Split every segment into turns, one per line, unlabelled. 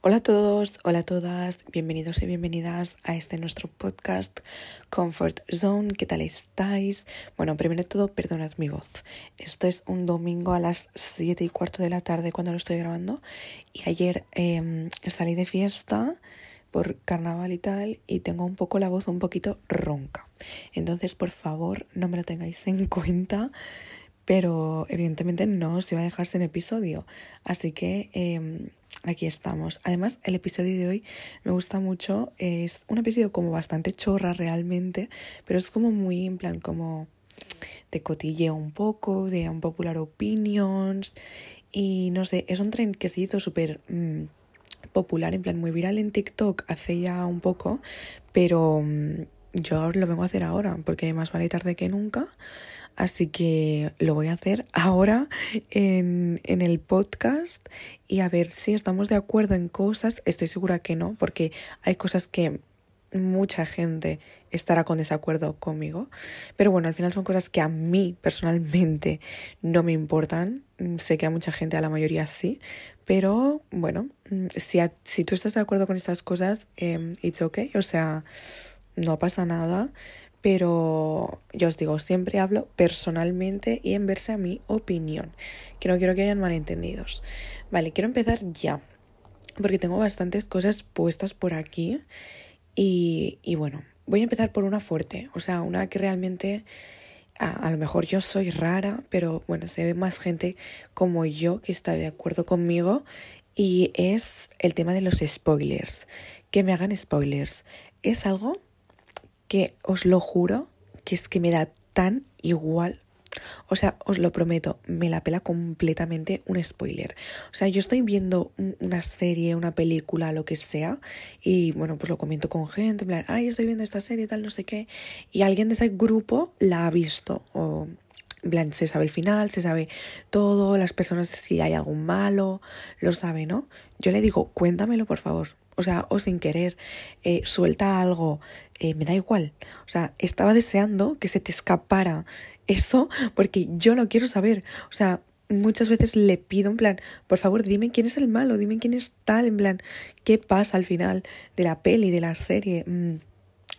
Hola a todos, hola a todas, bienvenidos y bienvenidas a este nuestro podcast Comfort Zone. ¿Qué tal estáis? Bueno, primero de todo, perdonad mi voz. Esto es un domingo a las 7 y cuarto de la tarde cuando lo estoy grabando. Y ayer em, salí de fiesta por carnaval y tal y tengo un poco la voz un poquito ronca. Entonces, por favor, no me lo tengáis en cuenta pero evidentemente no os iba a dejarse en episodio. Así que em, aquí estamos. Además, el episodio de hoy me gusta mucho. Es un episodio como bastante chorra realmente, pero es como muy en plan como de cotilleo un poco, de un popular opinions. Y no sé, es un tren que se hizo súper mm, popular, en plan muy viral en TikTok hace ya un poco, pero mm, yo lo vengo a hacer ahora, porque más vale tarde que nunca. Así que lo voy a hacer ahora en, en, el podcast y a ver si estamos de acuerdo en cosas. Estoy segura que no, porque hay cosas que mucha gente estará con desacuerdo conmigo. Pero bueno, al final son cosas que a mí personalmente no me importan. Sé que a mucha gente, a la mayoría sí. Pero bueno, si, si tú estás de acuerdo con estas cosas, eh, it's okay. O sea, no pasa nada pero yo os digo, siempre hablo personalmente y en verse a mi opinión, que no quiero que hayan malentendidos. Vale, quiero empezar ya, porque tengo bastantes cosas puestas por aquí y, y bueno, voy a empezar por una fuerte, o sea, una que realmente a, a, lo mejor yo soy rara, pero bueno, se ve más gente como yo que está de acuerdo conmigo y es el tema de los spoilers, que me hagan spoilers. Es algo que os lo juro que es que me da tan igual. O sea, os lo prometo, me la pela completamente un spoiler. O sea, yo estoy viendo una serie, una película, lo que sea, y bueno, pues lo comento con gente, en plan, ay, estoy viendo esta serie, tal, no sé qué, y alguien de ese grupo la ha visto, o en se sabe el final, se sabe todo, las personas, si hay algún malo, lo sabe, ¿no? Yo le digo, cuéntamelo, por favor o sea, o sin querer, eh, suelta algo, eh, me da igual. O sea, estaba deseando que se te escapara eso porque yo lo quiero saber. O sea, muchas veces le pido en plan, por favor, dime quién es el malo, dime quién es tal, en plan, qué pasa al final de la peli, de la serie. Mm,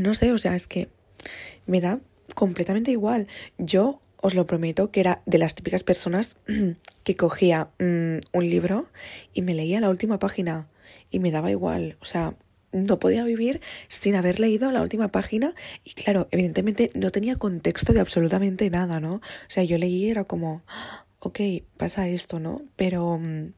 no sé, o sea, es que me da completamente igual. Yo os lo prometo que era de las típicas personas que cogía mm, un libro y me leía la última página y me daba igual, o sea, no podía vivir sin haber leído la última página y claro, evidentemente no tenía contexto de absolutamente nada, ¿no? O sea, yo leí era como, ok, pasa esto, ¿no? Pero... Mm,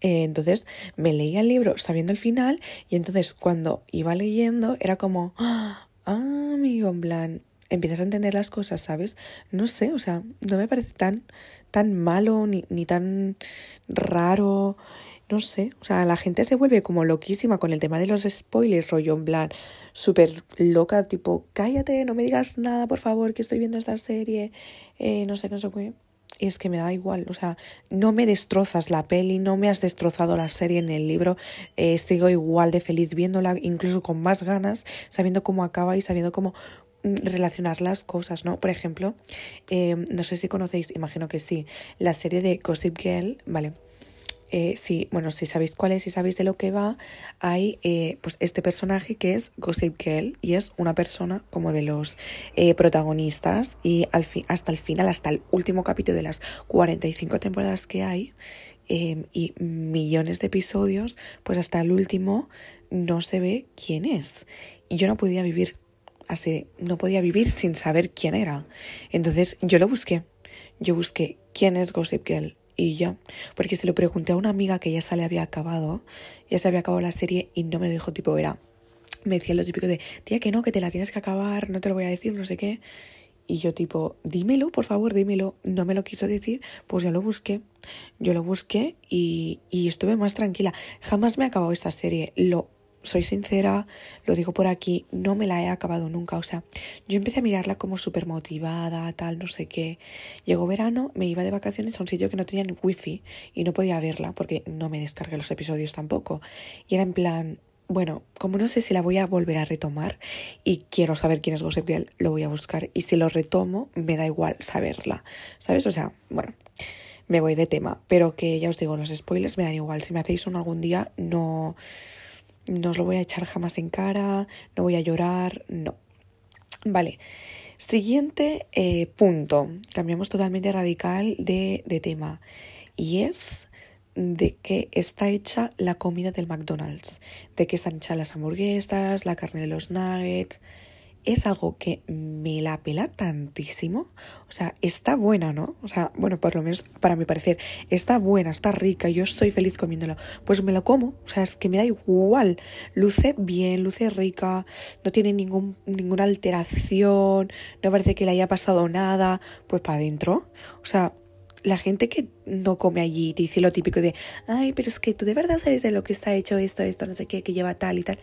eh, entonces me leía el libro sabiendo el final y entonces cuando iba leyendo era como, ah, amigo, en plan, empiezas a entender las cosas, ¿sabes? No sé, o sea, no me parece tan, tan malo ni, ni tan raro no sé, o sea, la gente se vuelve como loquísima con el tema de los spoilers, rollo en plan, súper loca, tipo, cállate, no me digas nada, por favor, que estoy viendo esta serie, eh, no sé, no sé qué. Y es que me da igual, o sea, no me destrozas la peli, no me has destrozado la serie en el libro, eh, sigo igual de feliz viéndola, incluso con más ganas, sabiendo cómo acaba y sabiendo cómo mm, relacionar las cosas, ¿no? Por ejemplo, eh, no sé si conocéis, imagino que sí, la serie de Gossip Girl, ¿vale? Eh, si, bueno, si sabéis cuál es, si sabéis de lo que va, hay eh, pues este personaje que es Gossip Girl y es una persona como de los eh, protagonistas y al hasta el final, hasta el último capítulo de las 45 temporadas que hay em, y millones de episodios, pues hasta el último no se ve quién es. Y yo no podía vivir así, no podía vivir sin saber quién era. Entonces yo lo busqué. Yo busqué quién es Gossip Girl y ya, porque se lo pregunté a una amiga que ya se le había acabado, ya se había acabado la serie y no me dijo tipo, era, me decía lo típico de, tía, que no, que te la tienes que acabar, no te lo voy a decir, no sé qué. Y yo tipo, dímelo, por favor, dímelo. No me lo quiso decir, pues yo lo busqué. Yo lo busqué y, y estuve más tranquila. Jamás me ha acabado esta serie. Lo soy sincera, lo digo por aquí, no me la he acabado nunca. O sea, yo empecé a mirarla como súper motivada, tal, no sé qué. Llegó verano, me iba de vacaciones a un sitio que no tenía ni wifi y no podía verla porque no me descargué los episodios tampoco. Y era en plan, bueno, como no sé si la voy a volver a retomar y quiero saber quién es Gossip lo voy a buscar. Y si lo retomo, me da igual saberla, ¿sabes? O sea, bueno. me voy de tema. Pero que ya os digo, los spoilers me dan igual. Si me hacéis uno algún día, no, no os lo voy a echar jamás en cara, no voy a llorar, no. Vale. Siguiente eh, punto. Cambiamos totalmente radical de, de tema. Y es de qué está hecha la comida del McDonald's, de qué están hechas las hamburguesas, la carne de los nuggets. Es algo que me la pela tantísimo. O sea, está buena, ¿no? O sea, bueno, por lo menos para mi parecer, está buena, está rica, yo soy feliz comiéndolo. Pues me lo como. O sea, es que me da igual. Luce bien, luce rica, no tiene ningún, ninguna alteración, no parece que le haya pasado nada. Pues para adentro. O sea, la gente que no come allí te dice lo típico de, ay, pero es que tú de verdad sabes de lo que está hecho esto, esto, no sé qué, que lleva tal y tal.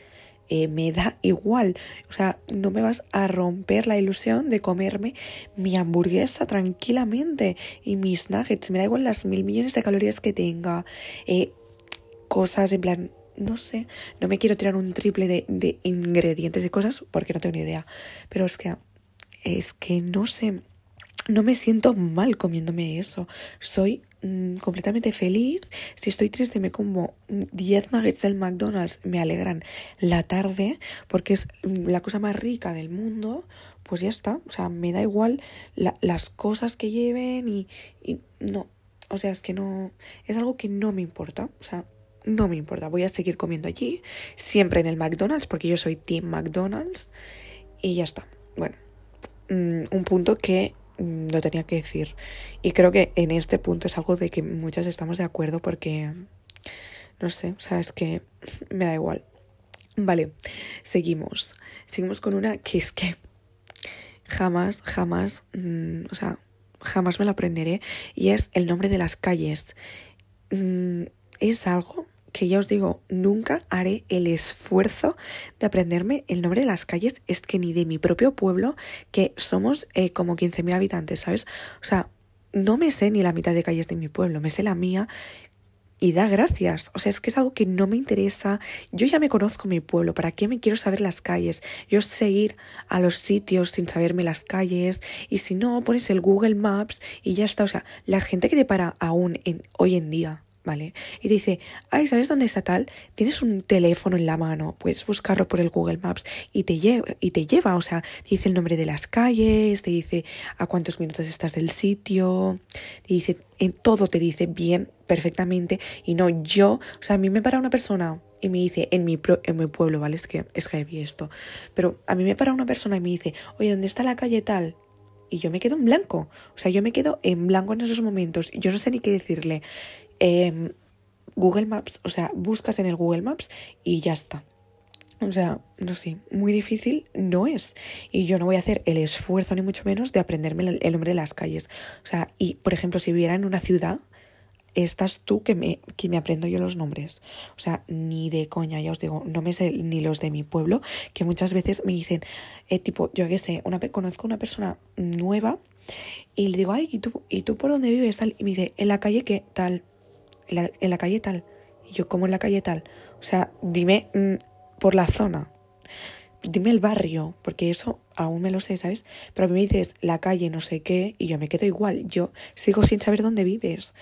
Eh, me da igual. O sea, no me vas a romper la ilusión de comerme mi hamburguesa tranquilamente y mis nuggets. Me da igual las mil millones de calorías que tenga. Eh, cosas en plan, no sé, no me quiero tirar un triple de, de ingredientes y cosas porque no tengo ni idea. Pero es que, es que no sé no me siento mal comiéndome eso. Soy mm, completamente feliz. Si estoy triste me como 10 nuggets del McDonald's, me alegran la tarde porque es mm, la cosa más rica del mundo. Pues ya está. O sea, me da igual las cosas que lleven y, y no. O sea, es que no. Es algo que no me importa. O sea, no me importa. Voy a seguir comiendo allí. Siempre en el McDonald's porque yo soy Team McDonald's. Y ya está. Bueno, mm, un punto que lo tenía que decir. Y creo que en este punto es algo de que muchas estamos de acuerdo porque, no sé, o sea, es que me da igual. Vale, seguimos. Seguimos con una que es que jamás, jamás, mm, o sea, jamás me la aprenderé y es el nombre de las calles. Mm, es algo que ya os digo, nunca haré el esfuerzo de aprenderme el nombre de las calles, es que ni de mi propio pueblo, que somos eh, como 15.000 habitantes, ¿sabes? O sea, no me sé ni la mitad de calles de mi pueblo, me sé la mía y da gracias. O sea, es que es algo que no me interesa. Yo ya me conozco mi pueblo, ¿para qué me quiero saber las calles? Yo sé ir a los sitios sin saberme las calles y si no, pones el Google Maps y ya está. O sea, la gente que te para aún en, hoy en día ¿vale? Y dice, ay, ¿sabes dónde está tal? Tienes un teléfono en la mano, puedes buscarlo por el Google Maps y te, lleva, y te lleva, o sea, te dice el nombre de las calles, te dice a cuántos minutos estás del sitio, te dice, en todo te dice bien, perfectamente, y no yo, o sea, a mí me para una persona y me dice, en mi, en mi pueblo, ¿vale? Es que es heavy esto, pero a mí me para una persona y me dice, oye, ¿dónde está la calle tal? Y yo me quedo en blanco. O sea, yo me quedo en blanco en esos momentos. Yo no sé ni qué decirle. Em, Google Maps, o sea, buscas en el Google Maps y ya está. O sea, no sé, muy difícil no es. Y yo no voy a hacer el esfuerzo, ni mucho menos, de aprenderme el nombre de las calles. O sea, y por ejemplo, si viviera en una ciudad, estás tú que me, que me aprendo yo los nombres. O sea, ni de coña, ya os digo, no me sé ni los de mi pueblo, que muchas veces me dicen, eh, tipo, yo qué sé, una, conozco una persona nueva y le digo, ay, ¿y tú, ¿y tú por dónde vives? Tal? Y me dice, en la calle que tal en la, calle tal. Y yo, ¿cómo en la calle tal? O sea, dime mm, por la zona. Dime el barrio, porque eso aún me lo sé, ¿sabes? Pero a mí me dices la calle, no sé qué, y yo me quedo igual. Yo sigo sin saber dónde vives.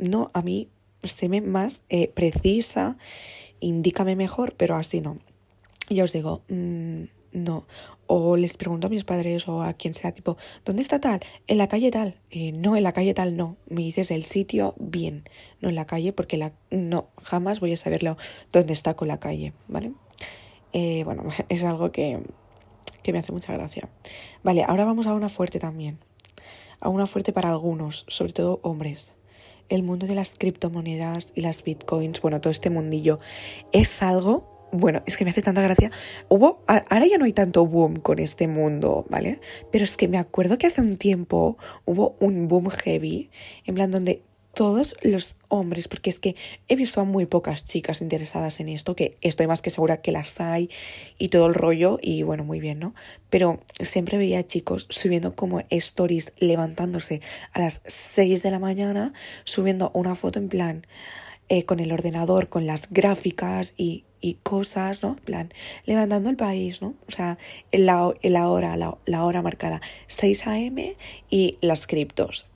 No, a mí séme más eh, precisa, indícame mejor, pero así no. Ya os digo, mm, no. O les pregunto a mis padres o a quien sea, tipo, ¿dónde está tal? En la calle tal. Eh, no, en la calle tal no. Me dices el sitio bien, no en la calle, porque la, no, jamás voy a saberlo dónde está con la calle, ¿vale? Eh, bueno, es algo que, que me hace mucha gracia. Vale, ahora vamos a una fuerte también. A una fuerte para algunos, sobre todo hombres. El mundo de las criptomonedas y las bitcoins, bueno, todo este mundillo, es algo bueno, es que me hace tanta gracia. Hubo, ahora ya no hay tanto boom con este mundo, ¿vale? Pero es que me acuerdo que hace un tiempo hubo un boom heavy, en plan donde todos los hombres, porque es que he visto a muy pocas chicas interesadas en esto, que estoy más que segura que las hay y todo el rollo, y bueno, muy bien, ¿no? Pero siempre veía chicos subiendo como stories, levantándose a las 6 de la mañana, subiendo una foto en plan eh, con el ordenador, con las gráficas y y cosas, ¿no? En plan, levantando el país, ¿no? O sea, la, la hora, la, hora marcada 6 a.m. y las criptos.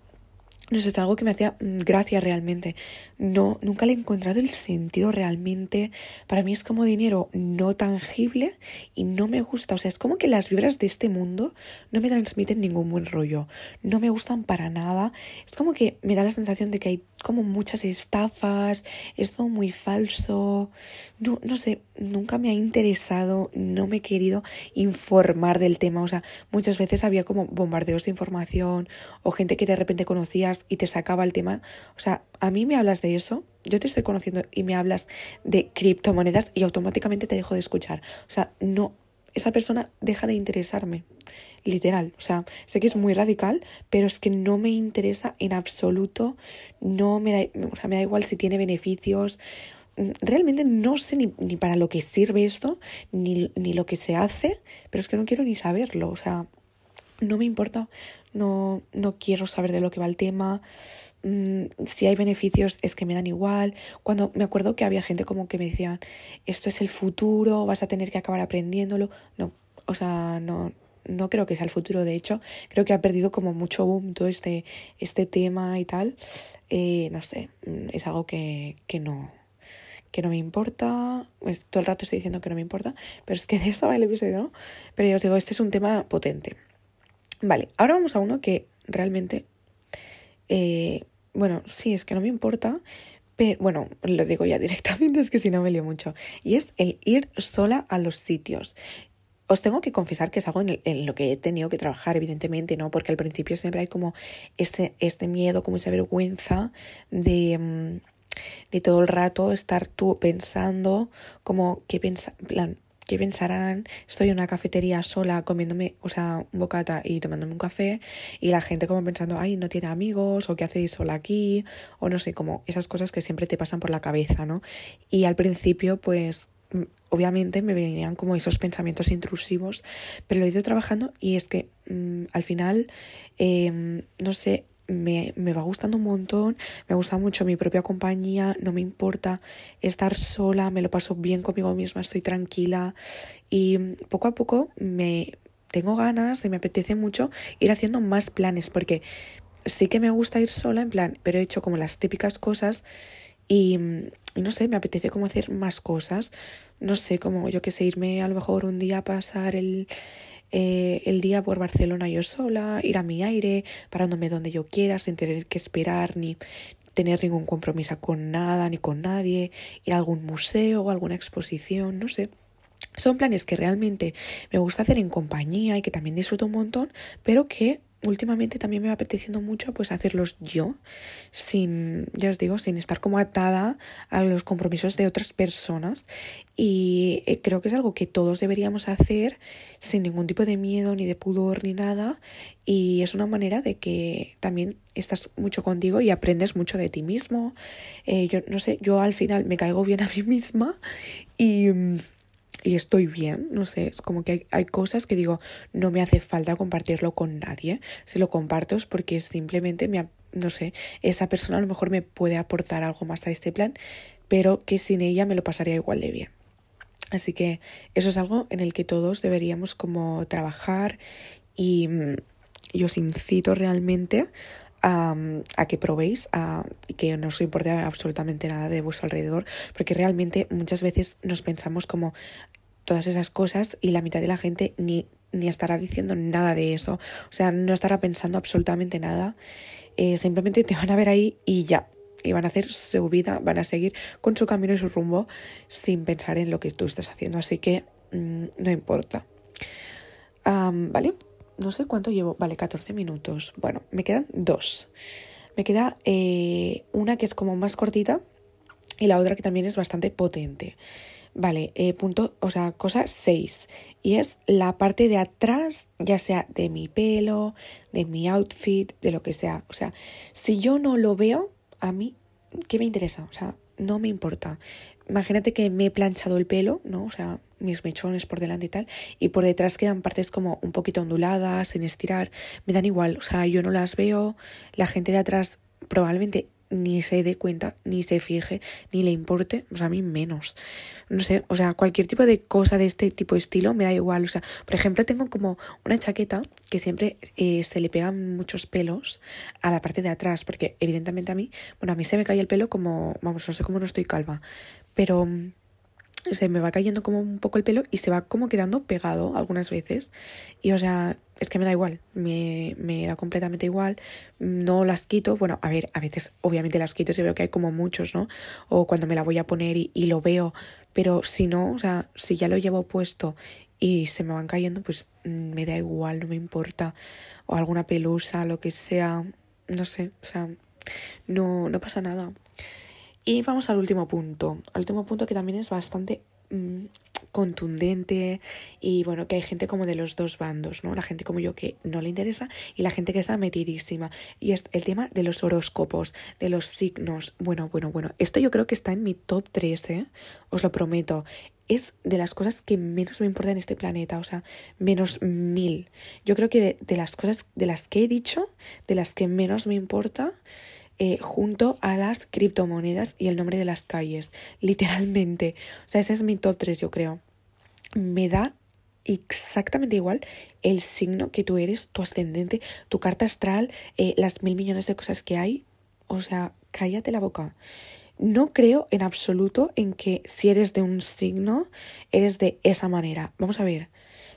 No sé, es algo que me hacía mm, gracia realmente. No, nunca le he encontrado el sentido realmente. Para mí es como dinero no tangible y no me gusta. O sea, es como que las vibras de este mundo no me transmiten ningún buen rollo. No me gustan para nada. Es como que me da la sensación de que hay como muchas estafas, es todo muy falso. No, no sé, nunca me ha interesado, no me he querido informar del tema. O sea, muchas veces había como bombardeos de información o gente que de repente conocías y te sacaba el tema. O sea, a mí me hablas de eso, yo te estoy conociendo y me hablas de criptomonedas y automáticamente te dejo de escuchar. O sea, no, esa persona deja de interesarme. Literal. O sea, sé que es muy radical, pero es que no me interesa en absoluto. No me da, o sea, me da igual si tiene beneficios realmente no sé ni, ni, para lo que sirve esto, ni, ni lo que se hace, pero es que no quiero ni saberlo, o sea, no me importa, no, no quiero saber de lo que va el tema, mm, si hay beneficios es que me dan igual, cuando me acuerdo que había gente como que me decían, esto es el futuro, vas a tener que acabar aprendiéndolo, no, o sea, no, no creo que sea el futuro, de hecho, creo que ha perdido como mucho boom todo este, este tema y tal, eh, no sé, mm, es algo que, que no que no me importa, pues todo el rato estoy diciendo que no me importa, pero es que de esto va el episodio, ¿no? Pero ya os digo, este es un tema potente. Vale, ahora vamos a uno que realmente, eh, bueno, sí, es que no me importa, pero bueno, lo digo ya directamente, es que si no me lío mucho, y es el ir sola a los sitios. Os tengo que confesar que es algo en, en, lo que he tenido que trabajar, evidentemente, ¿no? Porque al principio siempre hay como este, este miedo, como esa vergüenza de... Mm, de todo el rato estar tú pensando como qué pensa, plan, qué pensarán, estoy en una cafetería sola comiéndome, o sea, un bocata y tomándome un café y la gente como pensando, ay, no tiene amigos o qué hacéis sola aquí o no sé, como esas cosas que siempre te pasan por la cabeza, ¿no? Y al principio pues mm, obviamente me venían como esos pensamientos intrusivos, pero lo he ido trabajando y es que mmm, al final, eh, no sé, me, me, va gustando un montón, me gusta mucho mi propia compañía, no me importa estar sola, me lo paso bien conmigo misma, estoy tranquila y poco a poco me tengo ganas y me apetece mucho ir haciendo más planes porque sí que me gusta ir sola en plan, pero he hecho como las típicas cosas y, no sé, me apetece como hacer más cosas, no sé, como yo que sé, irme a lo mejor un día a pasar el eh, el día por Barcelona yo sola, ir a mi aire, parándome donde yo quiera, sin tener que esperar ni tener ningún compromiso con nada ni con nadie, ir a algún museo o alguna exposición, no sé. Son planes que realmente me gusta hacer en compañía y que también disfruto un montón, pero que últimamente también me va apeteciendo mucho pues hacerlos yo, sin, ya os digo, sin estar como atada a los compromisos de otras personas. Y eh, creo que es algo que todos deberíamos hacer sin ningún tipo de miedo, ni de pudor, ni nada. Y es una manera de que también estás mucho contigo y aprendes mucho de ti mismo. Eh, yo no sé, yo al final me caigo bien a mí misma y mm, y estoy bien, no sé, es como que hay, cosas que digo, no me hace falta compartirlo con nadie, si lo comparto es porque simplemente me, no sé, esa persona a lo mejor me puede aportar algo más a este plan, pero que sin ella me lo pasaría igual de bien. Así que eso es algo en el que todos deberíamos como trabajar y, y os incito realmente a, a, que probéis, a que no os importe absolutamente nada de vuestro alrededor, porque realmente muchas veces nos pensamos como, todas esas cosas y la mitad de la gente ni, ni estará diciendo nada de eso. O sea, no estará pensando absolutamente nada. Eh, simplemente te van a ver ahí y ya. Y van a hacer su vida, van a seguir con su camino y su rumbo sin pensar en lo que tú estás haciendo. Así que mmm, no importa. ¿Vale? No sé cuánto llevo. Vale, 14 minutos. Bueno, me quedan dos. Me queda eh, una que es como más cortita y la otra que también es bastante potente. Vale, eh, punto, o sea, cosa 6. Y es la parte de atrás, ya sea de mi pelo, de mi outfit, de lo que sea. O sea, si yo no lo veo, a mí, ¿qué me interesa? O sea, no me importa. Imagínate que me he planchado el pelo, ¿no? O sea, mis mechones por delante y tal, y por detrás quedan partes como un poquito onduladas, sin estirar, me dan igual, o sea, yo no las veo, la gente de atrás probablemente ni se dé cuenta, ni se fije, ni le importe, o sea, a mí menos. No sé, o sea, cualquier tipo de cosa de este tipo de estilo me da igual. O sea, por ejemplo, tengo como una chaqueta que siempre eh, se le pegan muchos pelos a la parte de atrás, porque evidentemente a mí, bueno, a mí se me cae el pelo como, vamos, no sé cómo no estoy calva, pero se me va cayendo como un poco el pelo y se va como quedando pegado algunas veces. Y o sea, es que me da igual, me, me da completamente igual, no las quito. Bueno, a ver, a veces obviamente las quito si veo que hay como muchos, ¿no? O cuando me la voy a poner y, y lo veo, pero si no, o sea, si ya lo llevo puesto y se me van cayendo, pues mm, me da igual, no me importa. O alguna pelusa, lo que sea, no sé, o sea, no, no pasa nada. Y vamos al último punto, al último punto que también es bastante mm, contundente y bueno, que hay gente como de los dos bandos, ¿no? La gente como yo que no le interesa y la gente que está metidísima. Y es el tema de los horóscopos, de los signos. Bueno, bueno, bueno, esto yo creo que está en mi top 3, ¿eh? Os lo prometo. Es de las cosas que menos me importa en este planeta, o sea, menos mil. Yo creo que de, de las cosas de las que he dicho, de las que menos me importa, eh, junto a las criptomonedas y el nombre de las calles, literalmente. O sea, ese es mi top 3, yo creo. Me da exactamente igual el signo que tú eres, tu ascendente, tu carta astral, eh, las mil millones de cosas que hay. O sea, cállate la boca. No creo en absoluto en que si eres de un signo, eres de esa manera. Vamos a ver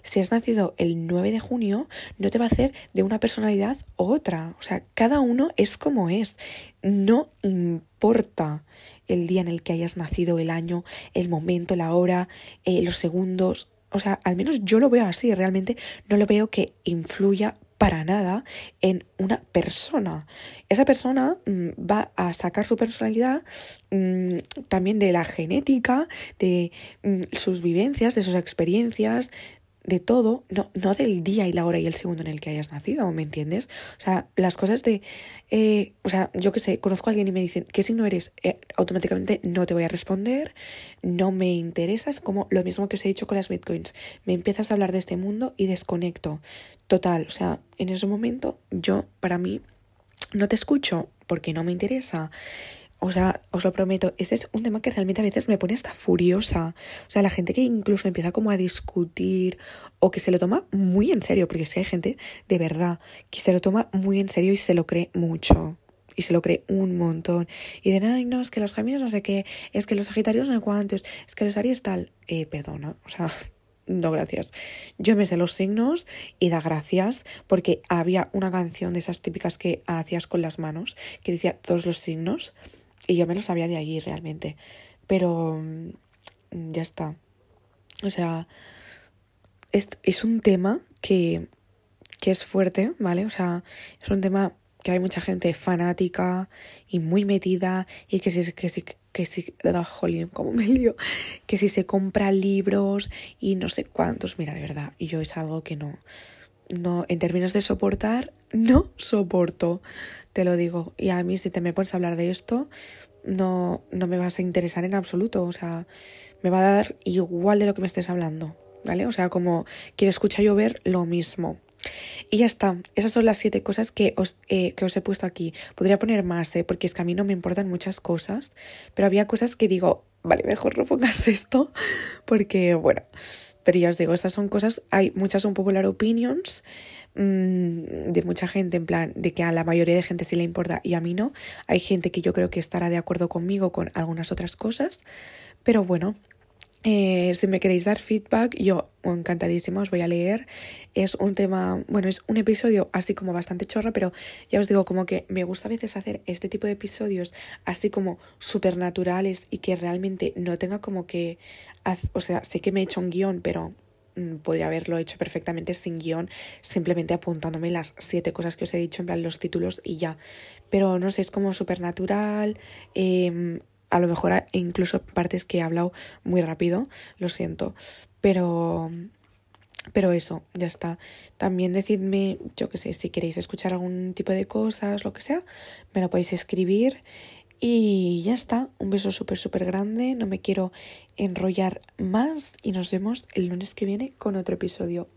si has nacido el 9 de junio, no te va a hacer de una personalidad u otra. O sea, cada uno es como es. No importa el día en el que hayas nacido, el año, el momento, la hora, eh, los segundos. O sea, al menos yo lo veo así. Realmente no lo veo que influya para nada en una persona. Esa persona mm, va a sacar su personalidad mm, también de la genética, de mm, sus vivencias, de sus experiencias, de todo, no, no del día y la hora y el segundo en el que hayas nacido, ¿me entiendes? O sea, las cosas de, eh, o sea, yo qué sé, conozco a alguien y me dicen, ¿qué signo eres? Eh, automáticamente no te voy a responder, no me interesa, es como lo mismo que os he dicho con las bitcoins, me empiezas a hablar de este mundo y desconecto, total, o sea, en ese momento yo, para mí, no te escucho porque no me interesa. O sea, os lo prometo, este es un tema que realmente a veces me pone hasta furiosa. O sea, la gente que incluso empieza como a discutir o que se lo toma muy en serio, porque es que hay gente de verdad que se lo toma muy en serio y se lo cree mucho. Y se lo cree un montón. Y de ay, no, es que los geminos no sé qué, es que los sagitarios no sé cuántos, es que los aries tal. Eh, perdona, o sea, no gracias. Yo me sé los signos y da gracias porque había una canción de esas típicas que hacías con las manos que decía todos los signos y yo me lo sabía de allí realmente. Pero mm, ya está. O sea, es, es un tema que, que es fuerte, ¿vale? O sea, es un tema que hay mucha gente fanática y muy metida y que si, que si, que si, da jolín, como me lío, que si se compra libros y no sé cuántos, mira, de verdad, yo es algo que no, no, en términos de soportar, no soporto, te lo digo. Y a mí si te me pones a hablar de esto, no, no me vas a interesar en absoluto. O sea, me va a dar igual de lo que me estés hablando. ¿Vale? O sea, como quiero escuchar llover, lo mismo. Y ya está, esas son las siete cosas que os, eh, que os he puesto aquí. Podría poner más, ¿eh? porque es que a mí no me importan muchas cosas, pero había cosas que digo, vale, mejor no pongas esto, porque bueno, pero ya os digo, estas son cosas, hay muchas son popular opinions de mucha gente, en plan, de que a la mayoría de gente sí le importa y a mí no. Hay gente que yo creo que estará de acuerdo conmigo con algunas otras cosas, pero bueno, eh, si me queréis dar feedback, yo encantadísima os voy a leer. Es un tema, bueno, es un episodio así como bastante chorra, pero ya os digo, como que me gusta a veces hacer este tipo de episodios así como supernaturales y que realmente no tenga como que, o sea, sé que me he hecho un guion, pero mm, podría haberlo hecho perfectamente sin guion, simplemente apuntándome las siete cosas que os he dicho, en plan los títulos y ya. Pero no sé, es como supernatural. Eh, a lo mejor incluso partes que he hablado muy rápido, lo siento, pero pero eso, ya está. También decidme, yo qué sé, si queréis escuchar algún tipo de cosas, lo que sea, me lo podéis escribir. Y ya está, un beso súper, súper grande, no me quiero enrollar más y nos vemos el lunes que viene con otro episodio.